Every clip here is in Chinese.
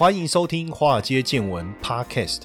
欢迎收听《华尔街见闻》Podcast。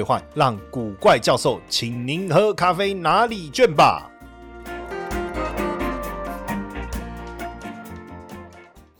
让古怪教授请您喝咖啡拿礼券吧。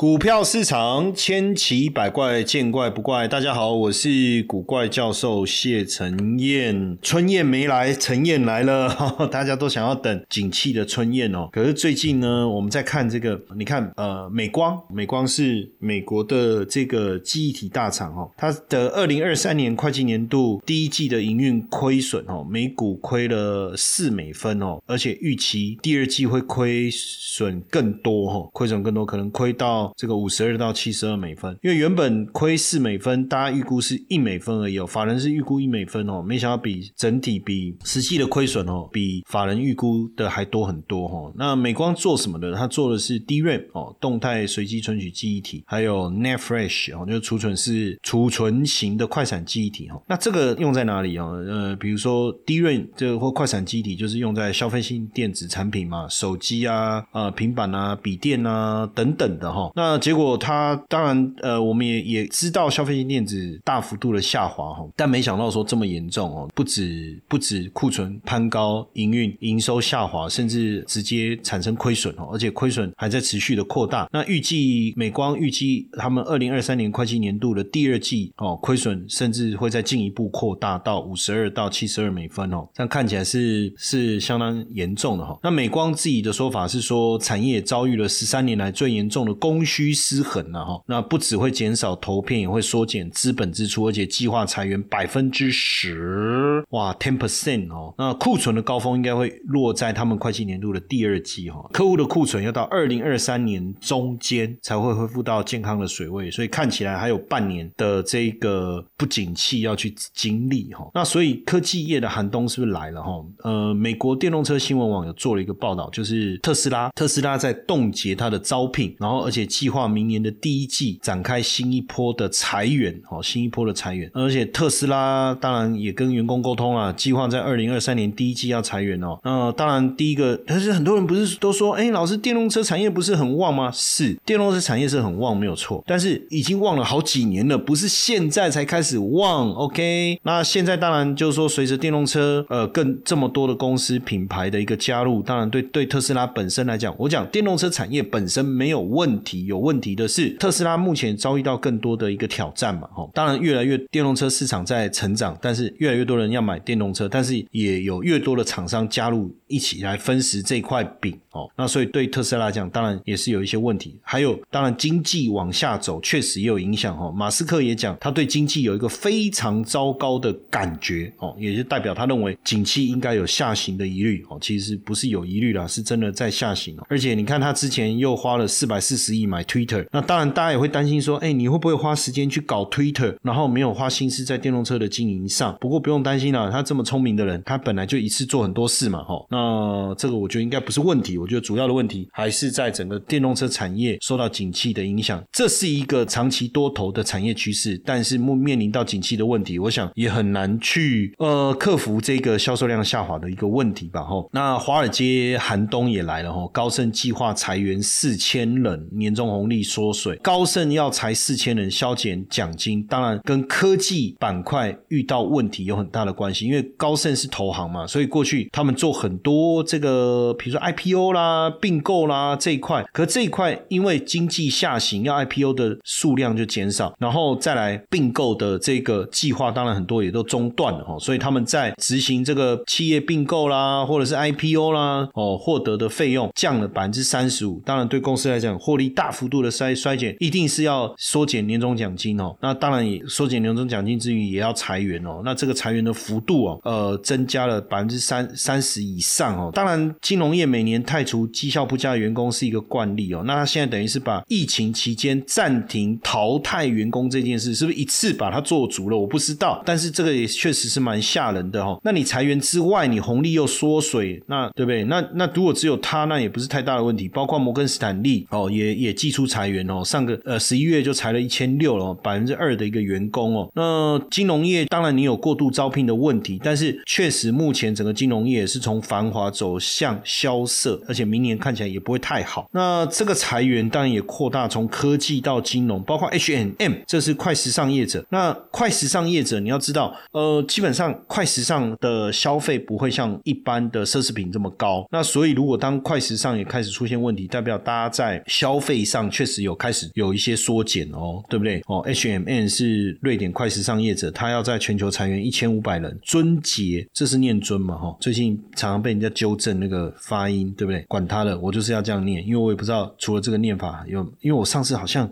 股票市场千奇百怪，见怪不怪。大家好，我是古怪教授谢承彦。春燕没来，陈燕来了，大家都想要等景气的春燕哦。可是最近呢，我们在看这个，你看，呃，美光，美光是美国的这个记忆体大厂哦，它的二零二三年会计年度第一季的营运亏损哦，每股亏了四美分哦，而且预期第二季会亏损更多哈，亏损更多，可能亏到。这个五十二到七十二美分，因为原本亏四美分，大家预估是一美分而已哦。法人是预估一美分哦，没想到比整体比实际的亏损哦，比法人预估的还多很多哈。那美光做什么的？它做的是 DRAM 哦，动态随机存取记忆体，还有 NAND Flash 哦，就是储存是储存型的快闪记忆体哈。那这个用在哪里哦？呃，比如说 DRAM 这或快闪记忆体，就是用在消费性电子产品嘛，手机啊、呃平板啊、笔电啊等等的哈。那那结果，它当然，呃，我们也也知道消费性电子大幅度的下滑哈，但没想到说这么严重哦，不止不止库存攀高，营运营收下滑，甚至直接产生亏损哦，而且亏损还在持续的扩大。那预计美光预计他们二零二三年会计年度的第二季哦，亏损甚至会再进一步扩大到五十二到七十二美分哦，这样看起来是是相当严重的哈。那美光自己的说法是说，产业遭遇了十三年来最严重的供。需失衡了哈，那不只会减少投片，也会缩减资本支出，而且计划裁员百分之十，哇，ten percent 哦。那库存的高峰应该会落在他们会计年度的第二季哈，客户的库存要到二零二三年中间才会恢复到健康的水位，所以看起来还有半年的这个不景气要去经历哈。那所以科技业的寒冬是不是来了哈？呃，美国电动车新闻网有做了一个报道，就是特斯拉，特斯拉在冻结它的招聘，然后而且。计划明年的第一季展开新一波的裁员，哦，新一波的裁员，而且特斯拉当然也跟员工沟通啊，计划在二零二三年第一季要裁员哦。那当然，第一个，但是很多人不是都说，哎，老师，电动车产业不是很旺吗？是，电动车产业是很旺，没有错，但是已经旺了好几年了，不是现在才开始旺。OK，那现在当然就是说，随着电动车呃更这么多的公司品牌的一个加入，当然对对特斯拉本身来讲，我讲电动车产业本身没有问题。有问题的是，特斯拉目前遭遇到更多的一个挑战嘛？哈，当然越来越电动车市场在成长，但是越来越多人要买电动车，但是也有越多的厂商加入一起来分食这块饼哦。那所以对特斯拉来讲，当然也是有一些问题。还有，当然经济往下走，确实也有影响哈。马斯克也讲，他对经济有一个非常糟糕的感觉哦，也就代表他认为景气应该有下行的疑虑哦。其实不是有疑虑啦，是真的在下行。而且你看，他之前又花了四百四十亿买。Twitter，那当然大家也会担心说，哎，你会不会花时间去搞 Twitter，然后没有花心思在电动车的经营上？不过不用担心啦，他这么聪明的人，他本来就一次做很多事嘛，哈。那这个我觉得应该不是问题，我觉得主要的问题还是在整个电动车产业受到景气的影响，这是一个长期多头的产业趋势，但是面面临到景气的问题，我想也很难去呃克服这个销售量下滑的一个问题吧，哈。那华尔街寒冬也来了，哈，高盛计划裁员四千人，年终。红利缩水，高盛要裁四千人，削减奖金，当然跟科技板块遇到问题有很大的关系。因为高盛是投行嘛，所以过去他们做很多这个，比如说 IPO 啦、并购啦这一块。可这一块因为经济下行，要 IPO 的数量就减少，然后再来并购的这个计划，当然很多也都中断了哈。所以他们在执行这个企业并购啦，或者是 IPO 啦，哦，获得的费用降了百分之三十五。当然对公司来讲，获利大。幅度的衰衰减，一定是要缩减年终奖金哦。那当然也缩减年终奖金之余，也要裁员哦。那这个裁员的幅度哦，呃，增加了百分之三三十以上哦。当然，金融业每年太开除绩效不佳的员工是一个惯例哦。那他现在等于是把疫情期间暂停淘汰员工这件事，是不是一次把它做足了？我不知道，但是这个也确实是蛮吓人的哈。那你裁员之外，你红利又缩水，那对不对？那那如果只有他，那也不是太大的问题。包括摩根斯坦利哦，也也寄出裁员哦，上个呃十一月就裁了一千六了，百分之二的一个员工哦。那金融业当然你有过度招聘的问题，但是确实目前整个金融业是从繁华走向萧瑟，而且明年看起来也不会太好。那这个裁员当然也扩大，从科技到金融，包括 H M M，这是快时尚业者。那快时尚业者你要知道，呃，基本上快时尚的消费不会像一般的奢侈品这么高。那所以如果当快时尚也开始出现问题，代表大家在消费上确实有开始有一些缩减哦，对不对？哦，H M N 是瑞典快时尚业者，他要在全球裁员一千五百人。尊杰，这是念尊嘛？哈，最近常常被人家纠正那个发音，对不对？管他了，我就是要这样念，因为我也不知道除了这个念法有，因为我上次好像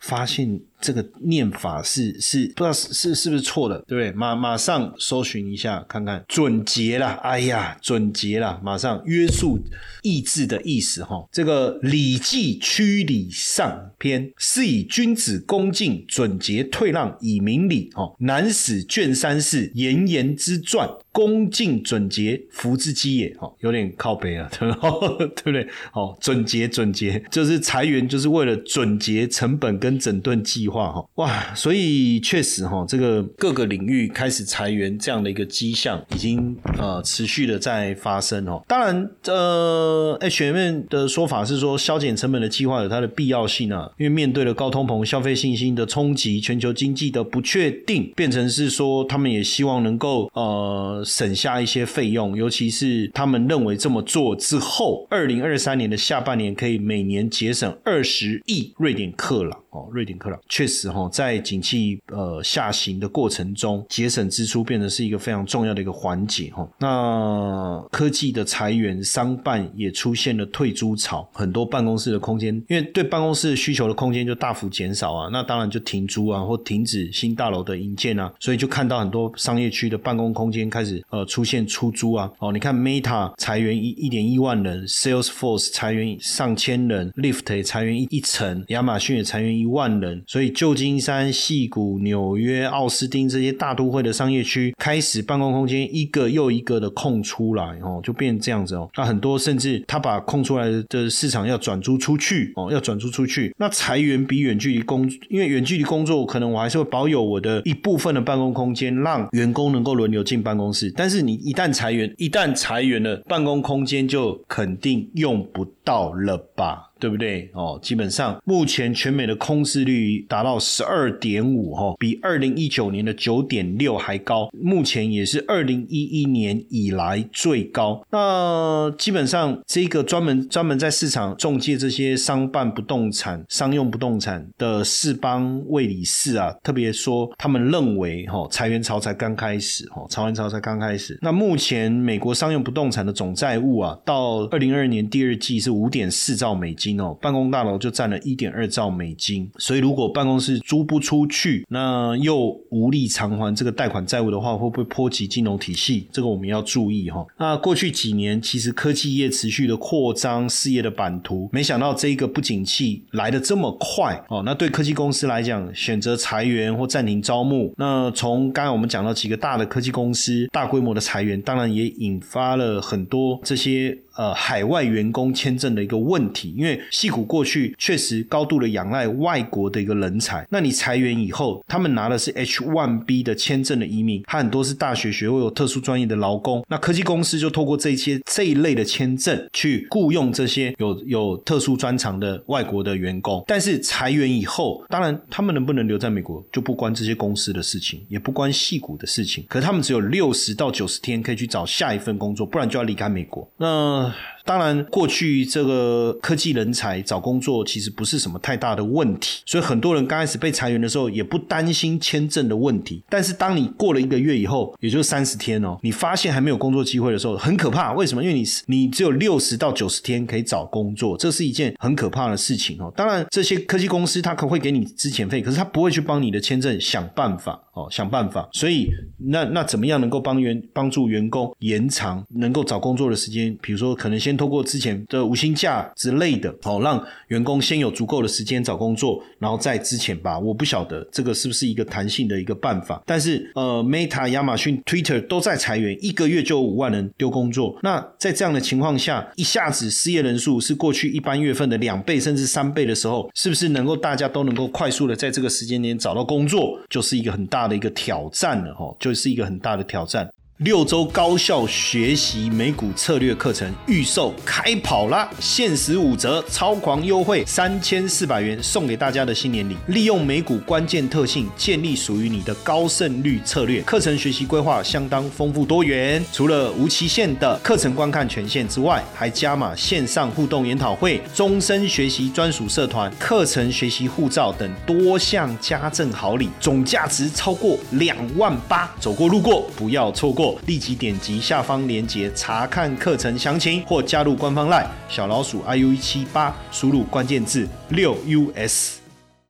发现。这个念法是是不知道是是是不是错的，对不对？马马上搜寻一下看看，准节啦！哎呀，准节啦！马上约束意志的意思哈。这个《礼记·曲礼上篇》是以君子恭敬准节退让以明礼哦。南史卷三是言言之传，恭敬准节福之基也。哦，有点靠北啊，对不对？哦，准节准节就是裁员，就是为了准节成本跟整顿计划。话哈哇，所以确实哈，这个各个领域开始裁员这样的一个迹象，已经呃持续的在发生哦。当然，呃，H M 的说法是说，削减成本的计划有它的必要性啊，因为面对了高通膨、消费信心的冲击、全球经济的不确定，变成是说他们也希望能够呃省下一些费用，尤其是他们认为这么做之后，二零二三年的下半年可以每年节省二十亿瑞典克朗。哦，瑞典克朗确实哈，在景气呃下行的过程中，节省支出变得是一个非常重要的一个环节哈。那科技的裁员，商办也出现了退租潮，很多办公室的空间，因为对办公室需求的空间就大幅减少啊，那当然就停租啊，或停止新大楼的营建啊，所以就看到很多商业区的办公空间开始呃出现出租啊。哦，你看 Meta 裁员一一点一万人，Salesforce 裁员上千人，Lift 裁员一一层，亚马逊也裁员一。一万人，所以旧金山、戏谷、纽约、奥斯汀这些大都会的商业区开始办公空间一个又一个的空出来哦，就变这样子哦。那很多甚至他把空出来的市场要转租出去哦，要转租出去。那裁员比远距离工，因为远距离工作可能我还是会保有我的一部分的办公空间，让员工能够轮流进办公室。但是你一旦裁员，一旦裁员了，办公空间就肯定用不到了吧？对不对？哦，基本上目前全美的空置率达到十二点五，哈，比二零一九年的九点六还高，目前也是二零一一年以来最高。那基本上这个专门专门在市场中介这些商办不动产、商用不动产的世邦卫理事啊，特别说他们认为，哈，裁员潮才刚开始，哈，裁员潮才刚开始。那目前美国商用不动产的总债务啊，到二零二二年第二季是五点四兆美金。金哦，办公大楼就占了一点二兆美金，所以如果办公室租不出去，那又无力偿还这个贷款债务的话，会不会波及金融体系？这个我们要注意哈。那过去几年，其实科技业持续的扩张事业的版图，没想到这一个不景气来的这么快哦。那对科技公司来讲，选择裁员或暂停招募，那从刚刚我们讲到几个大的科技公司大规模的裁员，当然也引发了很多这些。呃，海外员工签证的一个问题，因为戏谷过去确实高度的仰赖外国的一个人才，那你裁员以后，他们拿的是 H1B 的签证的移民，他很多是大学学位有特殊专业的劳工，那科技公司就透过这些这一类的签证去雇佣这些有有特殊专长的外国的员工，但是裁员以后，当然他们能不能留在美国就不关这些公司的事情，也不关戏谷的事情，可他们只有六十到九十天可以去找下一份工作，不然就要离开美国，那。uh, 当然，过去这个科技人才找工作其实不是什么太大的问题，所以很多人刚开始被裁员的时候也不担心签证的问题。但是当你过了一个月以后，也就是三十天哦，你发现还没有工作机会的时候，很可怕。为什么？因为你你只有六十到九十天可以找工作，这是一件很可怕的事情哦。当然，这些科技公司它可会给你资遣费，可是它不会去帮你的签证想办法哦，想办法。所以那那怎么样能够帮员帮助员工延长能够找工作的时间？比如说，可能先通过之前的无薪假之类的，哦，让员工先有足够的时间找工作，然后再之前吧。我不晓得这个是不是一个弹性的一个办法，但是呃，Meta、亚马逊、Twitter 都在裁员，一个月就有五万人丢工作。那在这样的情况下，一下子失业人数是过去一般月份的两倍甚至三倍的时候，是不是能够大家都能够快速的在这个时间点找到工作，就是一个很大的一个挑战了哈，就是一个很大的挑战。六周高效学习美股策略课程预售开跑啦！限时五折，超狂优惠，三千四百元送给大家的新年礼。利用美股关键特性，建立属于你的高胜率策略。课程学习规划相当丰富多元，除了无期限的课程观看权限之外，还加码线上互动研讨会、终身学习专属社团、课程学习护照等多项家政好礼，总价值超过两万八。走过路过，不要错过。立即点击下方链接查看课程详情，或加入官方 LINE 小老鼠 iu 一七八，输入关键字六 us。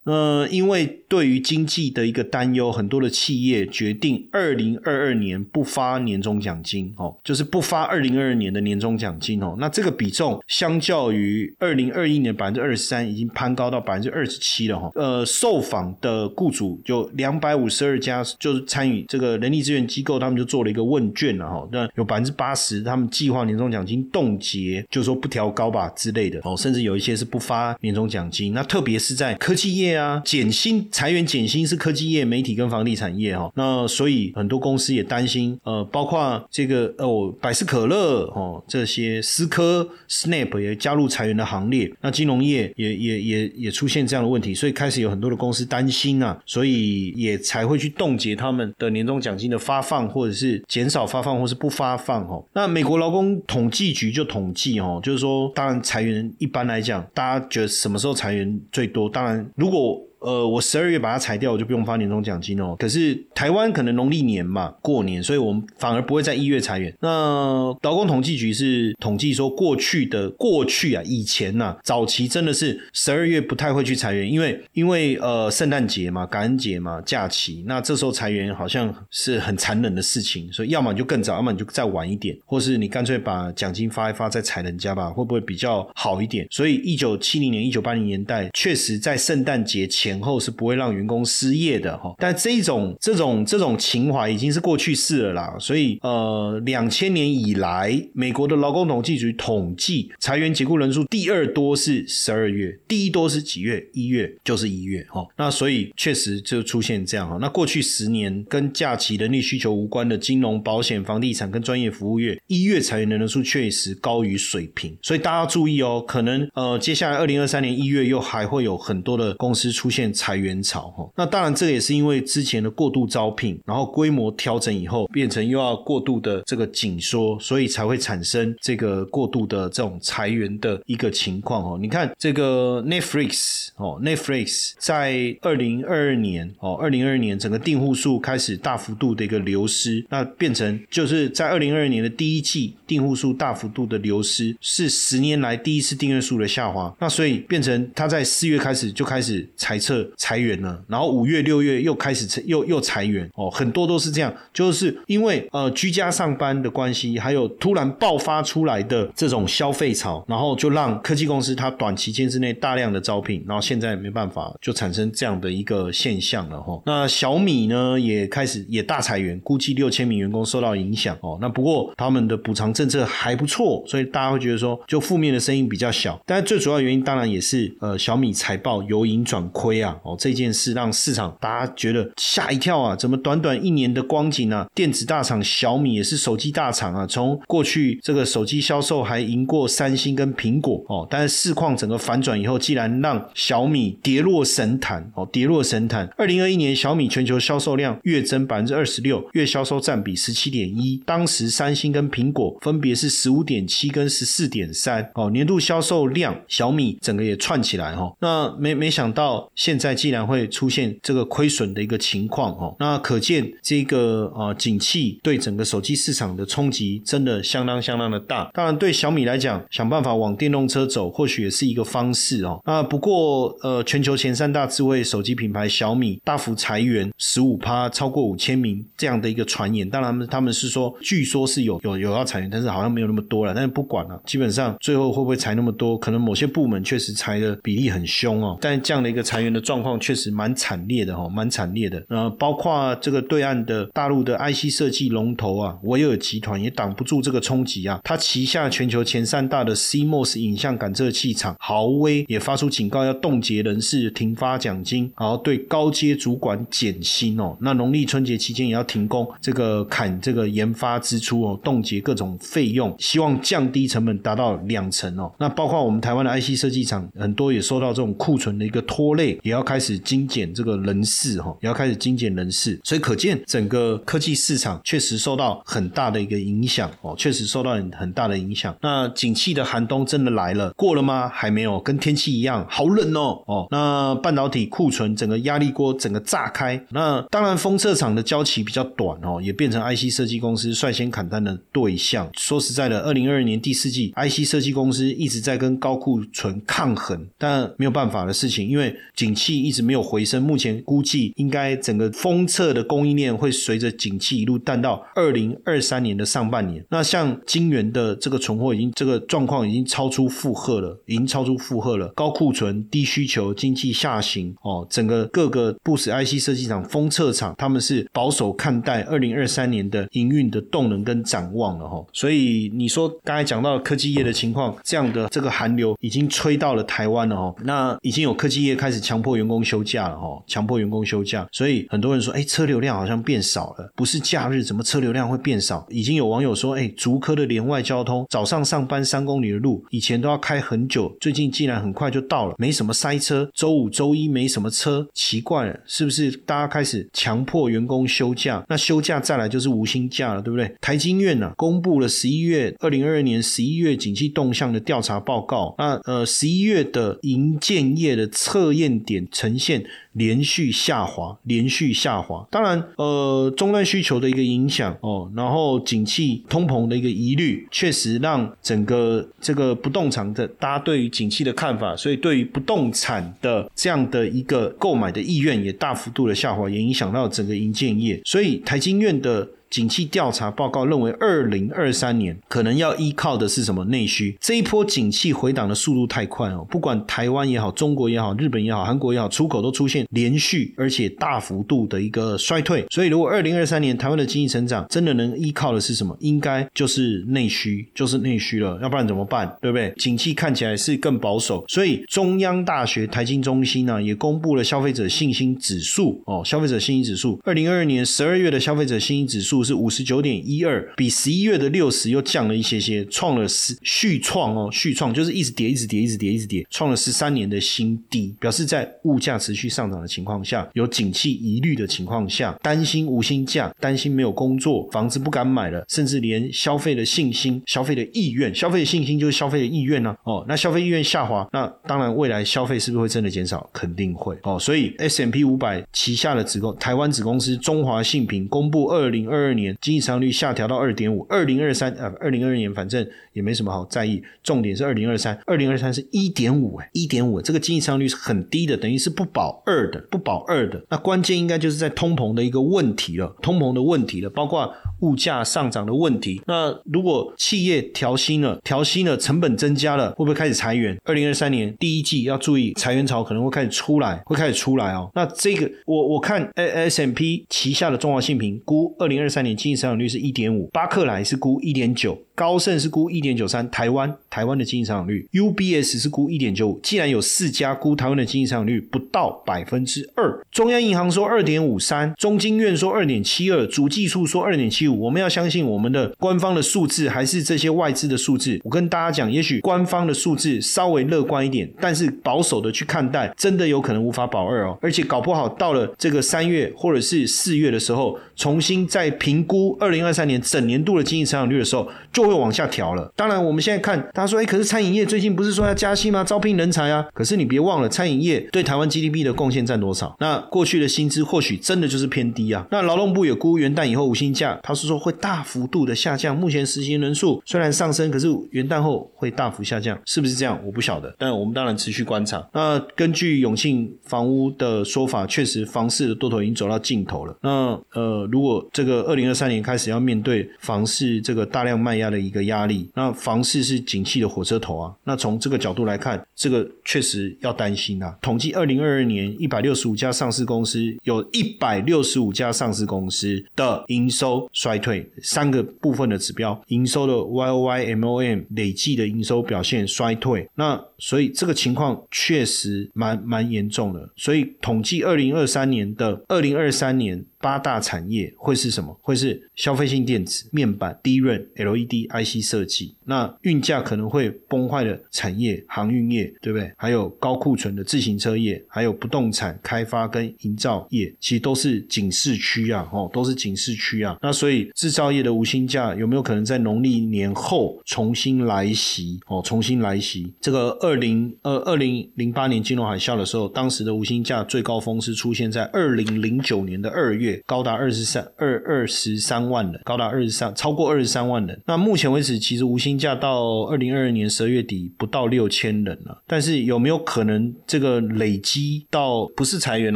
呃，因为对于经济的一个担忧，很多的企业决定二零二二年不发年终奖金哦，就是不发二零二二年的年终奖金哦。那这个比重相较于二零二一年百分之二十三，已经攀高到百分之二十七了哈。呃，受访的雇主有两百五十二家，就是参与这个人力资源机构，他们就做了一个问卷了哈。那有百分之八十，他们计划年终奖金冻结，就说不调高吧之类的哦，甚至有一些是不发年终奖金。那特别是在科技业。啊，减薪裁员减薪是科技业、媒体跟房地产业哈，那所以很多公司也担心，呃，包括这个哦，百事可乐哦，这些思科、Snap 也加入裁员的行列，那金融业也也也也出现这样的问题，所以开始有很多的公司担心啊，所以也才会去冻结他们的年终奖金的发放，或者是减少发放，或是不发放哦。那美国劳工统计局就统计哦，就是说，当然裁员一般来讲，大家觉得什么时候裁员最多？当然，如果呃，我十二月把它裁掉，我就不用发年终奖金哦。可是台湾可能农历年嘛，过年，所以我们反而不会在一月裁员。那劳工统计局是统计说，过去的过去啊，以前呐，早期真的是十二月不太会去裁员，因为因为呃圣诞节嘛、感恩节嘛、假期，那这时候裁员好像是很残忍的事情，所以要么你就更早，要么你就再晚一点，或是你干脆把奖金发一发再裁人家吧，会不会比较好一点？所以一九七零年、一九八零年代，确实在圣诞节前。前后是不会让员工失业的哈，但这种这种这种情怀已经是过去式了啦。所以呃，两千年以来，美国的劳工统计局统计裁员解雇人数第二多是十二月，第一多是几月？一月就是一月哈。那所以确实就出现这样哈。那过去十年跟假期人力需求无关的金融、保险、房地产跟专业服务业，一月裁员的人数确实高于水平。所以大家注意哦，可能呃，接下来二零二三年一月又还会有很多的公司出现。裁员潮哈，那当然这个也是因为之前的过度招聘，然后规模调整以后，变成又要过度的这个紧缩，所以才会产生这个过度的这种裁员的一个情况哦。你看这个 Netflix 哦，Netflix 在二零二二年哦，二零二二年整个订户数开始大幅度的一个流失，那变成就是在二零二二年的第一季订户数大幅度的流失，是十年来第一次订阅数的下滑，那所以变成他在四月开始就开始裁撤。裁员了，然后五月、六月又开始又又裁员哦，很多都是这样，就是因为呃居家上班的关系，还有突然爆发出来的这种消费潮，然后就让科技公司它短期间之内大量的招聘，然后现在没办法就产生这样的一个现象了哈。那小米呢也开始也大裁员，估计六千名员工受到影响哦。那不过他们的补偿政策还不错，所以大家会觉得说就负面的声音比较小，但是最主要原因当然也是呃小米财报由盈转亏。推啊，哦，这件事让市场大家觉得吓一跳啊！怎么短短一年的光景啊，电子大厂小米也是手机大厂啊，从过去这个手机销售还赢过三星跟苹果哦，但是市况整个反转以后，既然让小米跌落神坛哦，跌落神坛。二零二一年小米全球销售量月增百分之二十六，月销售占比十七点一，当时三星跟苹果分别是十五点七跟十四点三哦，年度销售量小米整个也串起来哈，那没没想到现在既然会出现这个亏损的一个情况哦，那可见这个啊景气对整个手机市场的冲击真的相当相当的大。当然对小米来讲，想办法往电动车走，或许也是一个方式哦。那不过呃，全球前三大智慧手机品牌小米大幅裁员十五趴，超过五千名这样的一个传言。当然他们他们是说，据说是有有有要裁员，但是好像没有那么多了。但是不管了，基本上最后会不会裁那么多，可能某些部门确实裁的比例很凶哦。但这样的一个裁员的状况确实蛮惨烈的哈，蛮惨烈的。呃，包括这个对岸的大陆的 IC 设计龙头啊，维尔集团也挡不住这个冲击啊。它旗下全球前三大的 CMOS 影像感测器厂豪威也发出警告，要冻结人事、停发奖金，然后对高阶主管减薪哦。那农历春节期间也要停工，这个砍这个研发支出哦，冻结各种费用，希望降低成本达到两成哦。那包括我们台湾的 IC 设计厂，很多也受到这种库存的一个拖累，也要开始精简这个人事哈，也要开始精简人事。所以可见整个科技市场确实受到很大的一个影响哦，确实受到很大的影响。那景气的寒冬真的来了，过了吗？还没有，跟天气一样，好冷哦哦。那半导体库存整个压力锅整个炸开，那当然封测厂的交期比较短哦，也变成 IC 设计公司率先砍单的对象。说实在的，二零二二年第四季，IC 设计公司一直在跟高库存抗衡，但没有办法的事情，因为景气一直没有回升。目前估计应该整个封测的供应链会随着景气一路淡到二零二三年的上半年。那像晶圆的这个存货已经这个状况已经超出负荷了，已经超出负荷了，高库存、低需求、经济下行哦，整个各个不死 IC 设计厂、封测厂，他们是保守看待二零二三年的营运的动能跟展望了哈。所以你说刚才讲到科技业的情况，这样的这个寒流已经吹到了台湾了哈。那已经有科技业开始强迫员工休假了哈，强迫员工休假，所以很多人说，哎，车流量好像变少了，不是假日怎么车流量会变少？已经有网友说，哎，竹科的连外交通，早上上班三公里的路，以前都要开很久，最近竟然很快就到了，没什么塞车。周五、周一没什么车，奇怪了，是不是大家开始强迫员工休假？那休假再来就是无薪假了，对不对？台经院呢公布了十一月二零二二年十一月景气动向的调查报告，那呃十一月的营建业的测验点呈现。连续下滑，连续下滑。当然，呃，终端需求的一个影响哦，然后景气通膨的一个疑虑，确实让整个这个不动产的大家对于景气的看法，所以对于不动产的这样的一个购买的意愿也大幅度的下滑，也影响到整个营建业。所以台经院的。景气调查报告认为，二零二三年可能要依靠的是什么内需？这一波景气回档的速度太快哦，不管台湾也好，中国也好，日本也好，韩国也好，出口都出现连续而且大幅度的一个衰退。所以，如果二零二三年台湾的经济成长真的能依靠的是什么？应该就是内需，就是内需了。要不然怎么办？对不对？景气看起来是更保守。所以，中央大学台经中心呢也公布了消费者信心指数哦，消费者信心指数，二零二二年十二月的消费者信心指数。是五十九点一二，比十一月的六十又降了一些些，创了十续创哦，续创就是一直跌，一直跌，一直跌，一直跌，创了十三年的新低，表示在物价持续上涨的情况下，有景气疑虑的情况下，担心无薪假，担心没有工作，房子不敢买了，甚至连消费的信心、消费的意愿、消费的信心就是消费的意愿呢？哦，那消费意愿下滑，那当然未来消费是不是会真的减少？肯定会哦。所以 S M P 五百旗下的子公台湾子公司中华信平公布二零二二。年经济商率下调到二点五，二零二三啊，二零二二年反正也没什么好在意，重点是二零二三，二零二三是一点五哎，一点五，这个经济商率是很低的，等于是不保二的，不保二的。那关键应该就是在通膨的一个问题了，通膨的问题了，包括物价上涨的问题。那如果企业调薪了，调薪了，成本增加了，会不会开始裁员？二零二三年第一季要注意裁员潮可能会开始出来，会开始出来哦。那这个我我看 S M P 旗下的中华信评估二零二三年。经济增长率是一点五，巴克莱是估一点九。高盛是估一点九三，台湾台湾的经济成长率，UBS 是估一点九五。既然有四家估台湾的经济成长率不到百分之二，中央银行说二点五三，中经院说二点七二，主计处说二点七五，我们要相信我们的官方的数字还是这些外资的数字？我跟大家讲，也许官方的数字稍微乐观一点，但是保守的去看待，真的有可能无法保二哦，而且搞不好到了这个三月或者是四月的时候，重新再评估二零二三年整年度的经济成长率的时候，就会往下调了。当然，我们现在看，大家说，哎，可是餐饮业最近不是说要加薪吗？招聘人才啊。可是你别忘了，餐饮业对台湾 GDP 的贡献占多少？那过去的薪资或许真的就是偏低啊。那劳动部也估元旦以后无薪假，他是说会大幅度的下降。目前实行人数虽然上升，可是元旦后会大幅下降，是不是这样？我不晓得。但我们当然持续观察。那根据永庆房屋的说法，确实房市的多头已经走到尽头了。那呃，如果这个二零二三年开始要面对房市这个大量卖压的一个压力，那房市是景气的火车头啊。那从这个角度来看，这个确实要担心啊。统计二零二二年一百六十五家上市公司，有一百六十五家上市公司的营收衰退，三个部分的指标，营收的 Y O Y M O M 累计的营收表现衰退。那所以这个情况确实蛮蛮严重的。所以统计二零二三年的二零二三年。八大产业会是什么？会是消费性电子、面板、低润、LED、IC 设计。那运价可能会崩坏的产业，航运业，对不对？还有高库存的自行车业，还有不动产开发跟营造业，其实都是警示区啊，哦，都是警示区啊。那所以制造业的无薪假有没有可能在农历年后重新来袭？哦，重新来袭。这个二二零二二零零八年金融海啸的时候，当时的无薪假最高峰是出现在二零零九年的二月。高达二十三二二十三万人，高达二十三超过二十三万人。那目前为止，其实无薪假到二零二二年十二月底不到六千人了。但是有没有可能这个累积到不是裁员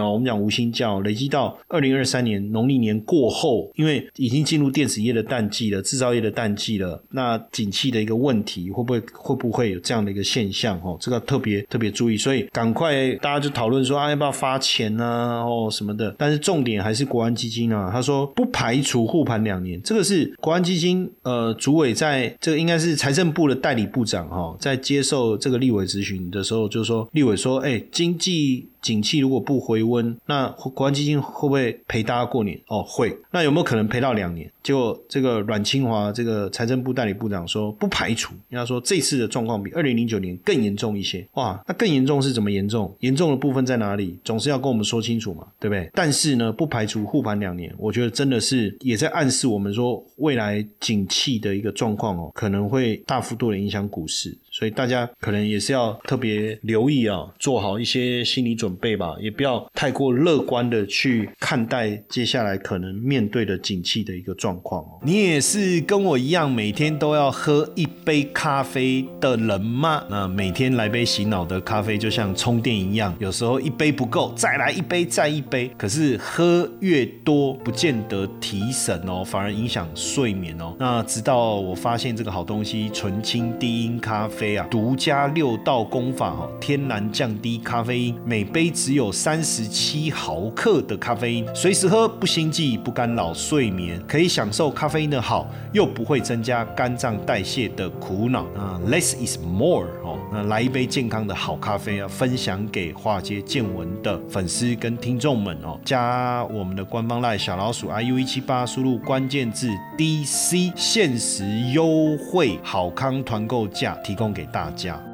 哦？我们讲无薪假累积到二零二三年农历年过后，因为已经进入电子业的淡季了，制造业的淡季了，那景气的一个问题会不会会不会有这样的一个现象？哦，这个特别特别注意。所以赶快大家就讨论说啊，要不要发钱啊？哦什么的。但是重点还是国安。基金啊，他说不排除护盘两年，这个是国安基金呃主委在这个应该是财政部的代理部长哈，在接受这个立委咨询的时候，就说立委说，哎，经济。景气如果不回温，那国安基金会不会陪大家过年？哦，会。那有没有可能陪到两年？结果这个阮清华这个财政部代理部长说不排除。人家说这次的状况比二零零九年更严重一些。哇，那更严重是怎么严重？严重的部分在哪里？总是要跟我们说清楚嘛，对不对？但是呢，不排除护盘两年，我觉得真的是也在暗示我们说未来景气的一个状况哦，可能会大幅度的影响股市。所以大家可能也是要特别留意啊，做好一些心理准备吧，也不要太过乐观的去看待接下来可能面对的景气的一个状况哦。你也是跟我一样每天都要喝一杯咖啡的人吗？那每天来杯洗脑的咖啡就像充电一样，有时候一杯不够，再来一杯，再一杯。可是喝越多不见得提神哦，反而影响睡眠哦。那直到我发现这个好东西——纯青低音咖啡。独家六道功法哈，天然降低咖啡因，每杯只有三十七毫克的咖啡因，随时喝不心悸，不干扰睡眠，可以享受咖啡因的好，又不会增加肝脏代谢的苦恼啊。Less is more 哦，那来一杯健康的好咖啡啊，分享给化街见闻的粉丝跟听众们哦，加我们的官方赖小老鼠 iu 一七八，输入关键字 DC，限时优惠好康团购价提供。给大家。